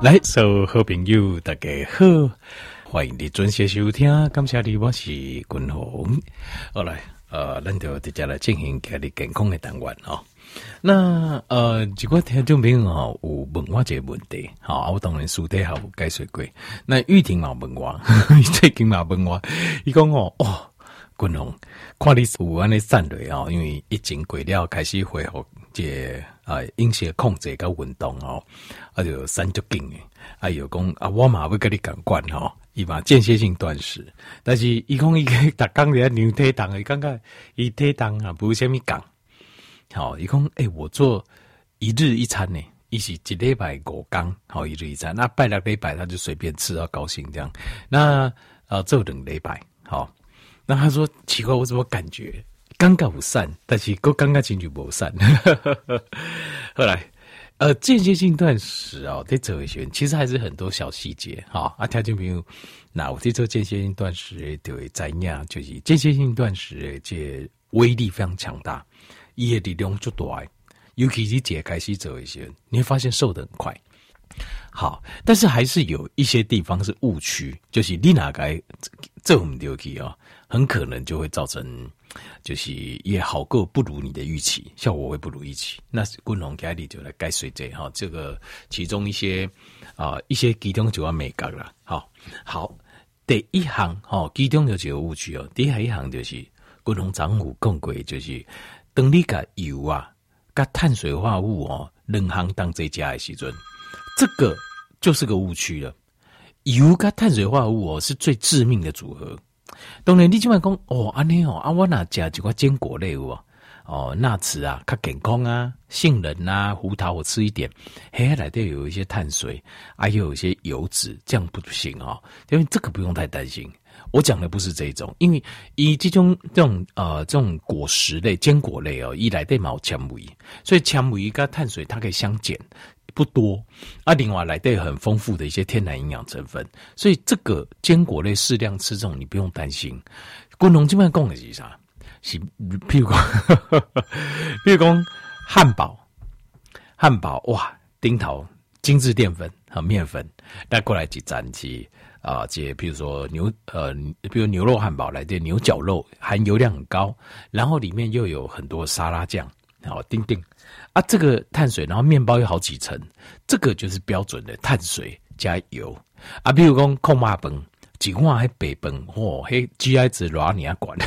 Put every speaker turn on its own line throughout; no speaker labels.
来，所有好朋友，大家好，欢迎你准时收听。感谢你，我是君鸿。好来，呃，咱就直接来进行家里健康的单元哦。那呃，如果听众朋友哦有问我这个问题，好，我当然私底下有解说过。那玉婷嘛问我，最近嘛问我，伊讲哦，哦，君鸿，看你有安尼散落哦，因为疫情过了，开始恢复这啊饮食控制跟运动哦。啊，就三足劲诶，啊，有讲啊，我嘛要跟你讲惯吼，伊嘛间歇性断食，但是伊讲伊个逐工在量体重，伊感觉伊体重啊，不虾米讲，好，伊讲诶，我做一日一餐呢，伊是一礼拜五工，好一日一餐，那拜六礼拜他就随便吃，到高兴这样，那啊做两礼拜，好，那他说奇怪，我怎么感觉？刚刚不散，但是哥刚刚进去不散，后来。呃，间歇性断食哦，在哲学其实还是很多小细节哈。啊，条件朋友，那我这做间歇性断食就会怎样？就是间歇性断食这威力非常强大，伊的力量就大，尤其是解开始哲学，你会发现瘦得很快。好，但是还是有一些地方是误区，就是你哪该这我们丢弃哦，很可能就会造成。就是也好过不如你的预期，效果会不如预期。那君鸿家里就来该随这哈，这个其中一些啊、呃、一些其中就要美感了。好，好，第一行哈，其中有几个误区哦。第一行就是君鸿长虎共贵，就是当你个油啊，跟碳水化合物哦，两行当这家的时阵，这个就是个误区了。油跟碳水化合物哦，是最致命的组合。当然，你今晚讲哦，安尼哦，啊，我哪加几块坚果类哦，哦，纳茨啊，较健康啊，杏仁啊，胡桃我吃一点，嘿，来都有一些碳水，还有一些油脂，这样不行哦。因为这个不用太担心。我讲的不是这一种，因为以这种这种呃这种果实类、坚果类哦，一来对毛纤维，所以纤维跟碳水它可以相减。不多，啊，另外来带很丰富的一些天然营养成分，所以这个坚果类适量吃这种你不用担心。君鸿这边讲的是啥？是譬如讲，譬如讲汉堡，汉堡哇，顶头精致淀粉和面粉带过来几盏鸡啊，这譬如说牛呃，比如牛肉汉堡来的牛绞肉含油量很高，然后里面又有很多沙拉酱，好，丁丁。啊，这个碳水，然后面包有好几层，这个就是标准的碳水加油啊。比如讲控马崩，几块还北崩，嚯，嘿，GI 值哪里啊管？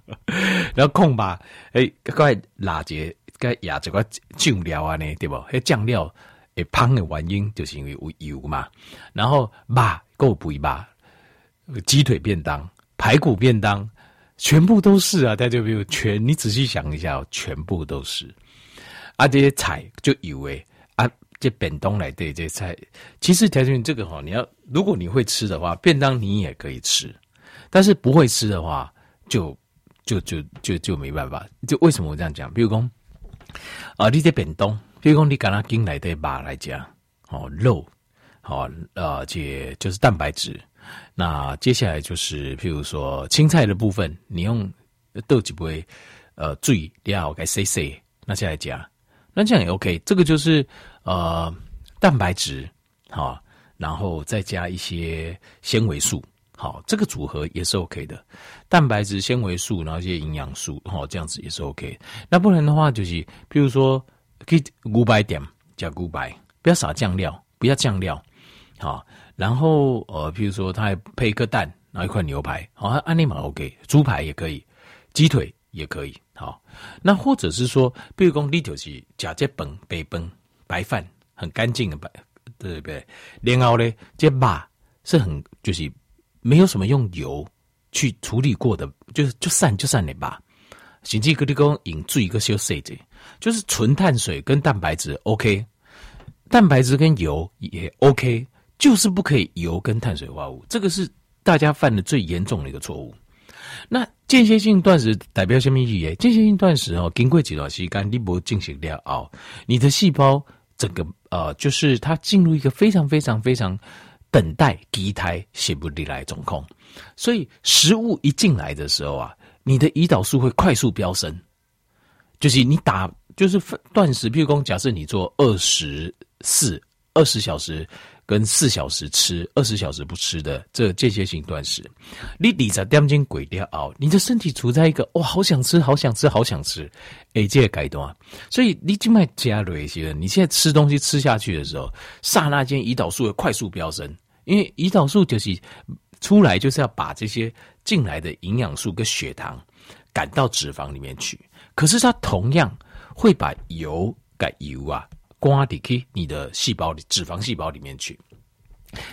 然后控马，哎，块辣节，该压这个酱料啊呢，对不？嘿，酱料会胖的原因就是因为有油嘛。然后肉够肥吧？鸡腿便当、排骨便当，全部都是啊。大家比如全，你仔细想一下哦，全部都是。啊，这些菜就以为啊，这便当来对这些菜，其实条件这个哈，你要如果你会吃的话，便当你也可以吃，但是不会吃的话，就就就就就没办法。就为什么我这样讲？比如说啊，你这便当，比如说你刚刚进来的肉来讲，哦，肉，好，呃，这就是蛋白质。那接下来就是譬如说青菜的部分，你用豆几杯呃水料给洗洗，那下来讲。那这样也 OK，这个就是呃蛋白质好，然后再加一些纤维素好，这个组合也是 OK 的。蛋白质、纤维素，然后一些营养素好，这样子也是 OK。那不然的话，就是譬如说可以五百点加五百，不要撒酱料，不要酱料好。然后呃，譬如说它还配一颗蛋，然后一块牛排好，安利嘛 OK，猪排也可以，鸡腿也可以。好，那或者是说，譬如讲，你就是假这本白饭，白饭很干净的白，对不对？然后呢，这肉是很就是没有什么用油去处理过的，就是就散就散的吧。甚至跟你讲引注一个小细节，就是纯碳水跟蛋白质 OK，蛋白质跟油也 OK，就是不可以油跟碳水化合物，这个是大家犯的最严重的一个错误。那间歇性断食代表什么意义？间歇性断食哦，经过几段时间，你不进行了哦，你的细胞整个呃，就是它进入一个非常非常非常等待机胎写不离来总控，所以食物一进来的时候啊，你的胰岛素会快速飙升，就是你打就是断食，譬如说假设你做二十四二十小时跟四小时吃、二十小时不吃的这间歇性断食，你二十点钟过掉，你的身体处在一个哇，好想吃、好想吃、好想吃，哎，这个阶段，所以你静脉加了一些，你现在吃东西吃下去的时候，刹那间胰岛素会快速飙升，因为胰岛素就是出来就是要把这些进来的营养素跟血糖赶到脂肪里面去，可是它同样会把油改油啊。刮底去你的细胞里，脂肪细胞里面去，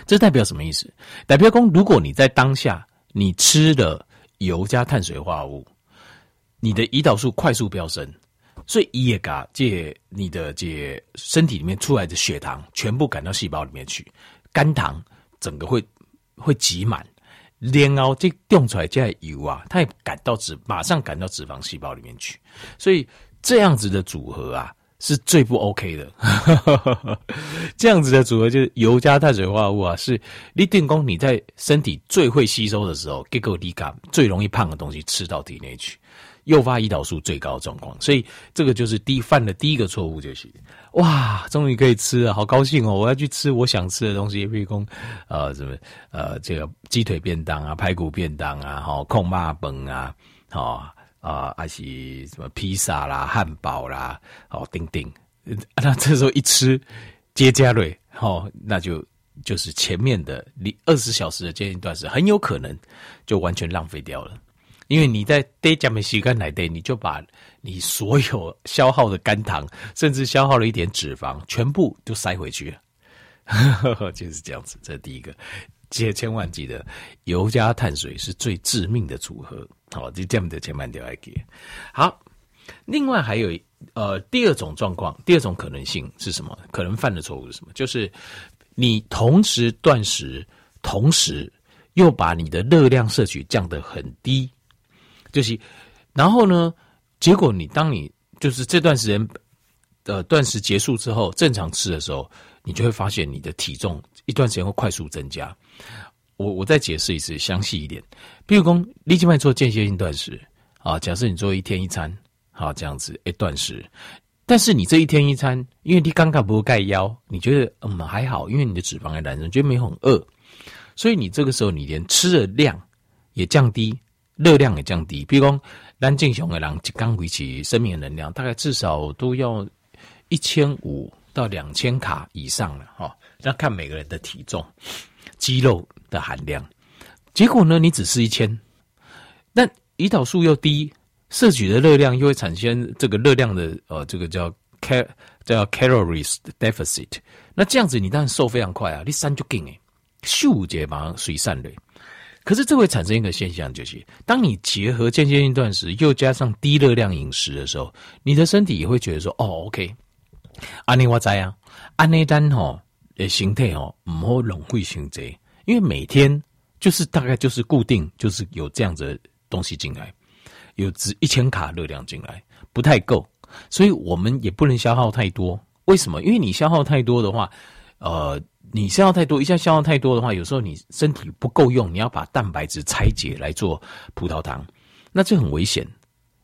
这代表什么意思？代表说，如果你在当下你吃了油加碳水化合物，你的胰岛素快速飙升，所以也把这你的这身体里面出来的血糖全部赶到细胞里面去，肝糖整个会会挤满，然后这冻出来这油啊，它也赶到脂，马上赶到脂肪细胞里面去，所以这样子的组合啊。是最不 OK 的，这样子的组合就是油加碳水化合物啊，是你电工你在身体最会吸收的时候，结果你把最容易胖的东西吃到体内去，诱发胰岛素最高的状况，所以这个就是第一犯的第一个错误就是，哇，终于可以吃了，好高兴哦！我要去吃我想吃的东西，比如说呃什么呃这个鸡腿便当啊、排骨便当啊、好控肉饭啊、好。啊，还是什么披萨啦、汉堡啦，哦，等等。那这时候一吃，接加瑞，哦，那就就是前面的你二十小时的间歇断食，很有可能就完全浪费掉了。因为你在得加没吸干奶 day，，你就把你所有消耗的肝糖，甚至消耗了一点脂肪，全部都塞回去了，就是这样子。这是第一个。记千万记得，油加碳水是最致命的组合。好，就这样的千万条来给。好，另外还有呃第二种状况，第二种可能性是什么？可能犯的错误是什么？就是你同时断食，同时又把你的热量摄取降得很低，就是然后呢，结果你当你就是这段时间呃断食结束之后，正常吃的时候，你就会发现你的体重一段时间会快速增加。我我再解释一次，详细一点。比如说，你现在做间歇性断食啊，假设你做一天一餐，好这样子一断食，但是你这一天一餐，因为你刚刚不盖腰，你觉得嗯还好，因为你的脂肪还燃烧，觉得没很饿，所以你这个时候你连吃的量也降低，热量也降低。比如说，咱正常的人刚维持生命的能量，大概至少都要一千五到两千卡以上了哈。要看每个人的体重。肌肉的含量，结果呢？你只吃一千，但胰岛素又低，摄取的热量又会产生这个热量的呃，这个叫 cal 叫 calories deficit。那这样子你当然瘦非常快啊，你三就劲诶，咻就马上水散了。可是这会产生一个现象，就是当你结合间歇性断食又加上低热量饮食的时候，你的身体也会觉得说：“哦，OK，安尼我知啊，安尼单吼。”诶，形态哦，唔好浪费心机，因为每天就是大概就是固定，就是有这样子的东西进来，有值一千卡热量进来，不太够，所以我们也不能消耗太多。为什么？因为你消耗太多的话，呃，你消耗太多，一下消耗太多的话，有时候你身体不够用，你要把蛋白质拆解来做葡萄糖，那这很危险。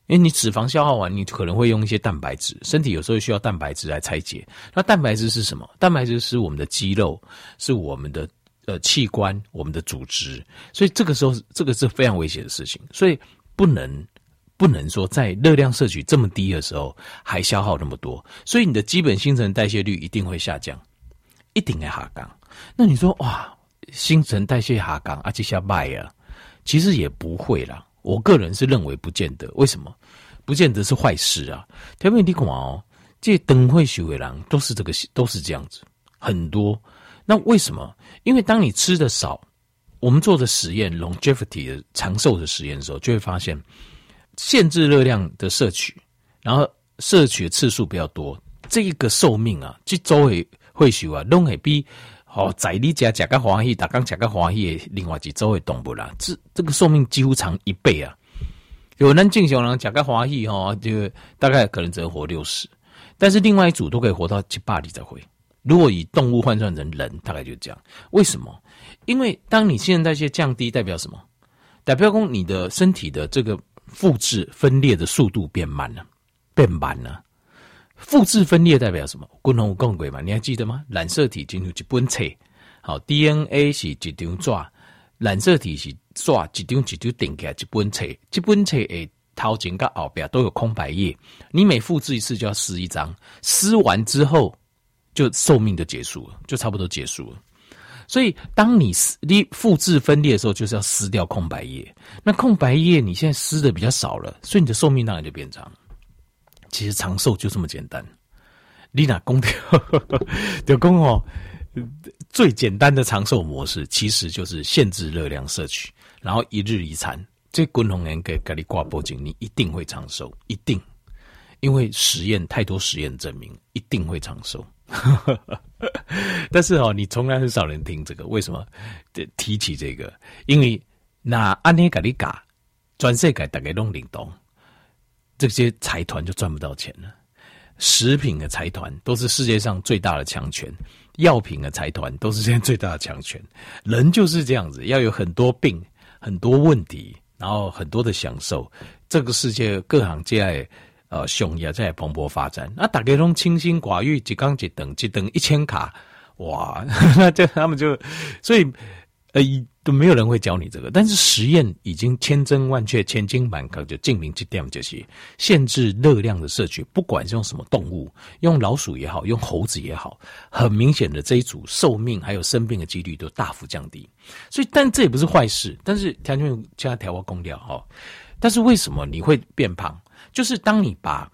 因为你脂肪消耗完，你可能会用一些蛋白质，身体有时候需要蛋白质来拆解。那蛋白质是什么？蛋白质是我们的肌肉，是我们的呃器官，我们的组织。所以这个时候，这个是非常危险的事情。所以不能不能说在热量摄取这么低的时候还消耗那么多。所以你的基本新陈代谢率一定会下降，一定会下降。那你说哇，新陈代谢下降啊，这下卖啊？其实也不会啦。我个人是认为不见得，为什么？不见得是坏事啊。特别你看哦，这灯会学会人都是这个，都是这样子，很多。那为什么？因为当你吃的少，我们做的实验 longevity 的长寿的实验的时候，就会发现限制热量的摄取，然后摄取的次数比较多，这一个寿命啊，这周会会学啊，都会比。哦，在你家食个欢喜，大刚食个欢喜的另外几周的动物啦，这这个寿命几乎长一倍啊！有人正常人食个欢喜哈，就大概可能只能活六十，但是另外一组都可以活到七八里才会。如果以动物换算成人，大概就这样。为什么？因为当你新陈代谢降低，代表什么？代表说你的身体的这个复制分裂的速度变慢了，变慢了。复制分裂代表什么？共同共轨嘛？你还记得吗？染色体进入一本册，好，DNA 是一张纸，染色体是纸，一张一张顶起来一本册，一本册诶头前跟后边都有空白页，你每复制一次就要撕一张，撕完之后就寿命就结束了，就差不多结束了。所以，当你撕你复制分裂的时候，就是要撕掉空白页。那空白页你现在撕的比较少了，所以你的寿命当然就变长。其实长寿就这么简单。你哪公掉 就公哦，最简单的长寿模式其实就是限制热量摄取，然后一日一餐。这滚红人给给你挂脖颈，你一定会长寿，一定。因为实验太多实验证明，一定会长寿。但是哦，你从来很少人听这个，为什么？提起这个，因为那安尼给你嘎，全世界大概弄领导，这些财团就赚不到钱了。食品的财团都是世界上最大的强权，药品的财团都是现在最大的强权。人就是这样子，要有很多病、很多问题，然后很多的享受。这个世界各行各业。呃，熊也在蓬勃发展。那大家都清心寡欲，一缸一等，一等一千卡，哇！那这他们就，所以呃，都没有人会教你这个。但是实验已经千真万确、千金满格，就证明这点就是限制热量的摄取，不管是用什么动物，用老鼠也好，用猴子也好，很明显的这一组寿命还有生病的几率都大幅降低。所以，但这也不是坏事。但是条件加调和工料哈，但是为什么你会变胖？就是当你把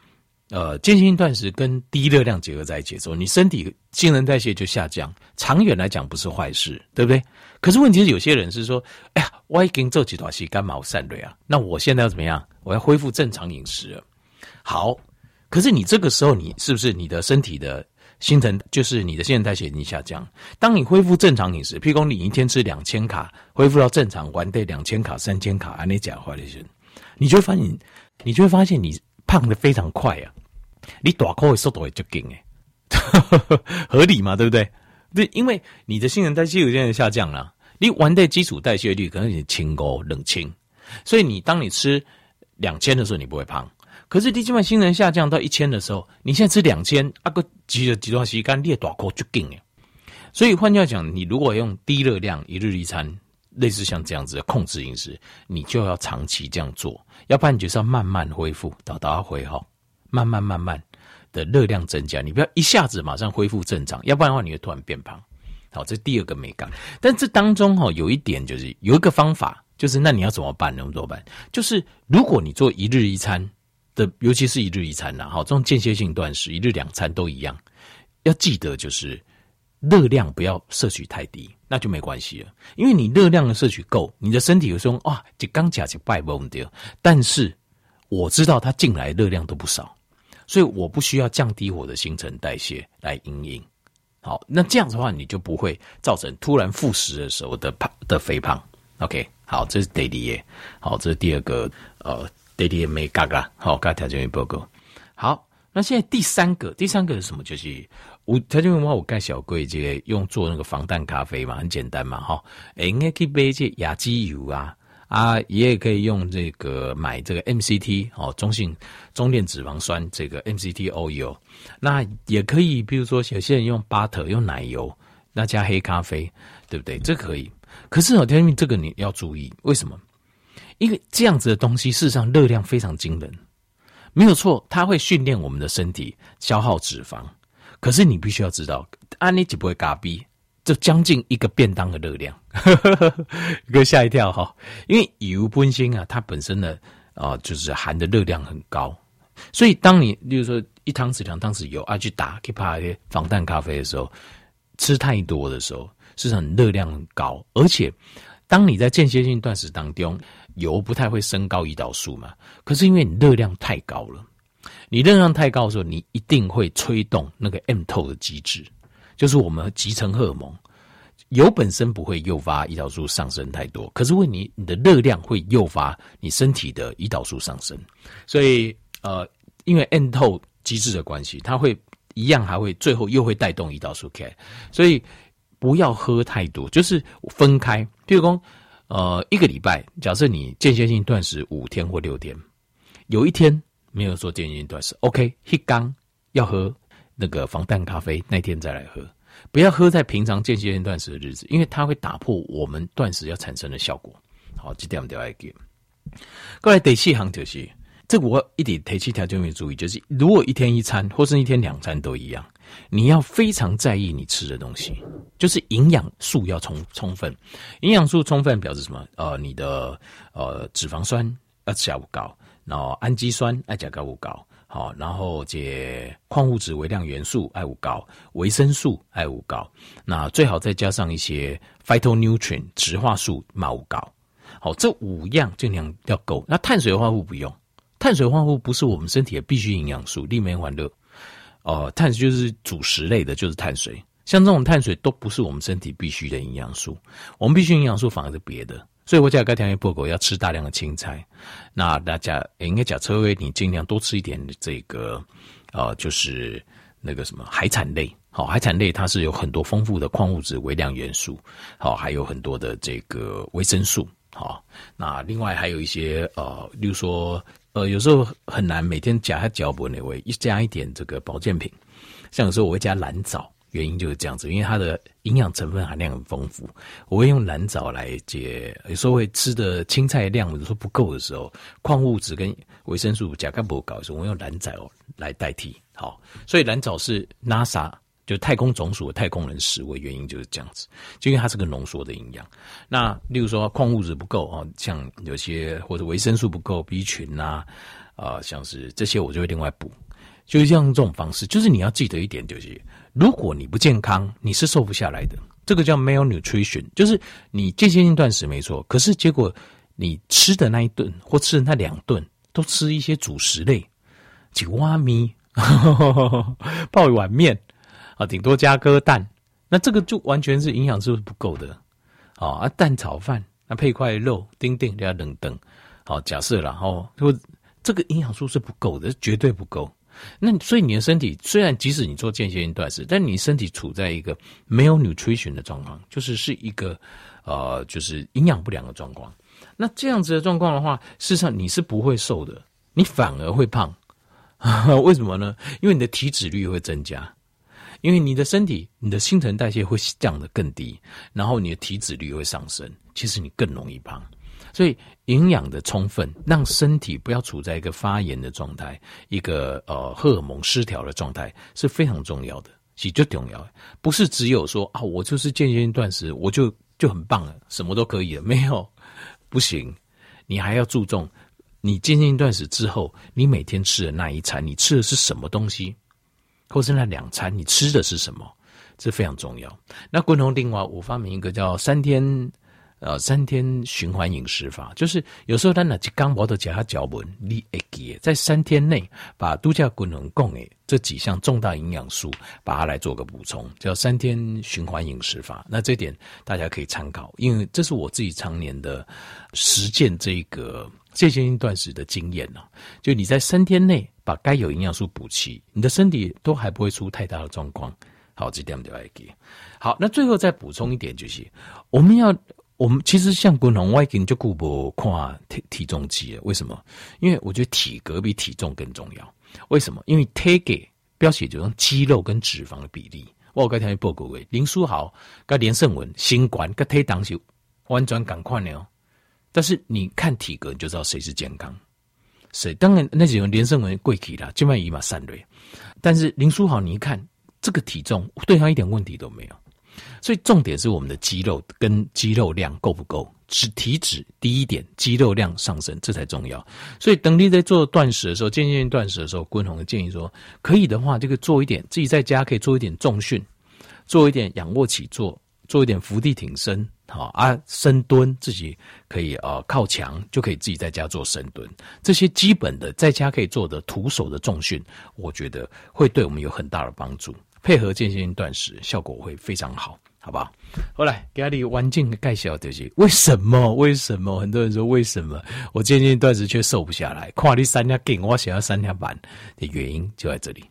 呃间歇性断食跟低热量结合在一起的时候，你身体新陈代谢就下降，长远来讲不是坏事，对不对？可是问题是有些人是说，哎呀，我已经做几段时间干毛散瑞啊？那我现在要怎么样？我要恢复正常饮食。好，可是你这个时候你是不是你的身体的新陈就是你的新陈代谢已经下降？当你恢复正常饮食，譬如说你一天吃两千卡，恢复到正常，完对两千卡、三千卡，按你讲话的时候，你就发现。你就会发现你胖得非常快啊！你大口的速度也就紧诶，合理嘛？对不对？对，因为你的新陈代谢有点下降了，你完的基础代谢率可能也轻高冷清，所以你当你吃两千的时候，你不会胖。可是你基本新陈下降到一千的时候，你现在吃两千，啊个几的几段时间，你也大口就紧诶。所以换句话讲，你如果用低热量一日一餐。类似像这样子的控制饮食，你就要长期这样做，要不然你就是要慢慢恢复，到达回哈，慢慢慢慢的热量增加，你不要一下子马上恢复正常，要不然的话你会突然变胖。好，这第二个美感。但这当中哈有一点就是有一个方法，就是那你要怎么办？能怎么办？就是如果你做一日一餐的，尤其是一日一餐呐，好，这种间歇性断食，一日两餐都一样，要记得就是。热量不要摄取太低，那就没关系了。因为你热量的摄取够，你的身体有时候啊，就刚加就败不掉。但是我知道它进来热量都不少，所以我不需要降低我的新陈代谢来营营。好，那这样子的话，你就不会造成突然复食的时候的胖的肥胖。OK，好，这是第一页。好，这是第二个呃，第二页没嘎嘎。好，刚条件报告。好，那现在第三个，第三个是什么？就是。我他就问我，我盖小柜这个用做那个防弹咖啡嘛，很简单嘛，哈，诶，应该可以买一些亚基油啊，啊，也可以用这个买这个 MCT 哦，中性中链脂肪酸这个 MCT oil，那也可以，比如说有些人用 butter 用奶油，那加黑咖啡，对不对？这可以。可是哦，天明这个你要注意，为什么？因为这样子的东西事实上热量非常惊人，没有错，它会训练我们的身体消耗脂肪。可是你必须要知道，安妮就不会嘎逼，就将近一个便当的热量，一个吓一跳哈。因为油本身啊，它本身的啊、就是含的热量很高，所以当你例如说一汤匙两汤匙油啊去打去泡一些防弹咖啡的时候，吃太多的时候，是很热量很高，而且当你在间歇性断食当中，油不太会升高胰岛素嘛，可是因为你热量太高了。你热量太高的时候，你一定会催动那个 M 透的机制，就是我们集成荷尔蒙。油本身不会诱发胰岛素上升太多，可是问你你的热量会诱发你身体的胰岛素上升。所以呃，因为 M 透机制的关系，它会一样还会最后又会带动胰岛素 K。所以不要喝太多，就是分开。譬如说，呃，一个礼拜，假设你间歇性断食五天或六天，有一天。没有做间歇性断食，OK，一缸要喝那个防弹咖啡，那天再来喝。不要喝在平常间歇性断食的日子，因为它会打破我们断食要产生的效果。好，这点我们要给。过来第四项就是，这个我一点提起条件要注意，就是如果一天一餐或是一天两餐都一样，你要非常在意你吃的东西，就是营养素要充充分。营养素充分表示什么？呃，你的呃脂肪酸要加不高，然后氨基酸要加高不高。好，然后这矿物质、微量元素爱五高，维生素爱五高，那最好再加上一些 phytonutrient 植化素嘛五高。好，这五样尽量要够。那碳水化合物不用，碳水化合物不是我们身体的必需营养素，利没欢乐。哦，碳就是主食类的，就是碳水。像这种碳水都不是我们身体必需的营养素，我们必需营养素反而是别的。所以我讲，该条件报告要吃大量的青菜。那大家应该讲，车位你尽量多吃一点这个，呃，就是那个什么海产类。好，海产类它是有很多丰富的矿物质、微量元素，好，还有很多的这个维生素。好，那另外还有一些呃，例如说，呃，有时候很难每天加它脚本那位，一加一点这个保健品，像有时候我会加蓝藻。原因就是这样子，因为它的营养成分含量很丰富。我会用蓝藻来解，有时候会吃的青菜量，有时候不够的时候，矿物质跟维生素钾钙不够的时候，我用蓝藻来代替。好，所以蓝藻是 NASA 就太空总署的太空人食物，原因就是这样子，就因为它是个浓缩的营养。那例如说矿物质不够啊，像有些或者维生素不够，B 群呐，啊、像是这些我就会另外补。就是像这种方式，就是你要记得一点，就是如果你不健康，你是瘦不下来的。这个叫 malnutrition，就是你间歇性断食没错，可是结果你吃的那一顿或吃的那两顿都吃一些主食类，几碗米，泡一碗面啊，顶多加颗蛋，那这个就完全是营养是不够的啊。蛋炒饭那配块肉，丁丁要等等。好，假设了哦，就这个营养素是不够的，绝对不够。那所以你的身体虽然即使你做间歇性断食，但你身体处在一个没有 nutrition 的状况，就是是一个呃，就是营养不良的状况。那这样子的状况的话，事实上你是不会瘦的，你反而会胖。为什么呢？因为你的体脂率会增加，因为你的身体你的新陈代谢会降得更低，然后你的体脂率会上升，其实你更容易胖。所以营养的充分，让身体不要处在一个发炎的状态，一个呃荷尔蒙失调的状态是非常重要的，其实最重要，不是只有说啊，我就是间歇性断食，我就就很棒了，什么都可以了，没有，不行，你还要注重你间歇性断食之后，你每天吃的那一餐，你吃的是什么东西，或是那两餐你吃的是什么，这非常重要。那共同另外，我发明一个叫三天。呃，三天循环饮食法，就是有时候咱那一刚我都加他脚本，你会记，在三天内把度假功能供诶这几项重大营养素，把它来做个补充，叫三天循环饮食法。那这点大家可以参考，因为这是我自己常年的实践这个间歇性断食的经验呢。就你在三天内把该有营养素补齐，你的身体都还不会出太大的状况。好，这点就要给。好，那最后再补充一点，就是我们要。我们其实像滚龙外景就顾不看体体重计了，为什么？因为我觉得体格比体重更重要。为什么？因为体格标写就是肌肉跟脂肪的比例。我刚才报告过，林书豪跟连胜文新冠跟体重是完全赶快的哦。但是你看体格，你就知道谁是健康。谁当然那几个连胜文贵体了，就卖一嘛三锐。但是林书豪，你一看这个体重，对他一点问题都没有。所以重点是我们的肌肉跟肌肉量够不够，脂体脂低一点，肌肉量上升，这才重要。所以等你在做断食的时候，渐渐断食的时候，冠宏的建议说，可以的话，这个做一点，自己在家可以做一点重训，做一点仰卧起坐，做一点伏地挺身，好啊，深蹲自己可以呃靠墙就可以自己在家做深蹲，这些基本的在家可以做的徒手的重训，我觉得会对我们有很大的帮助。配合渐进断食，效果会非常好，好不好？后来给你环境介绍就是为什么？为什么很多人说为什么我渐进断食却瘦不下来？看你三天劲，我想要三天半的原因就在这里。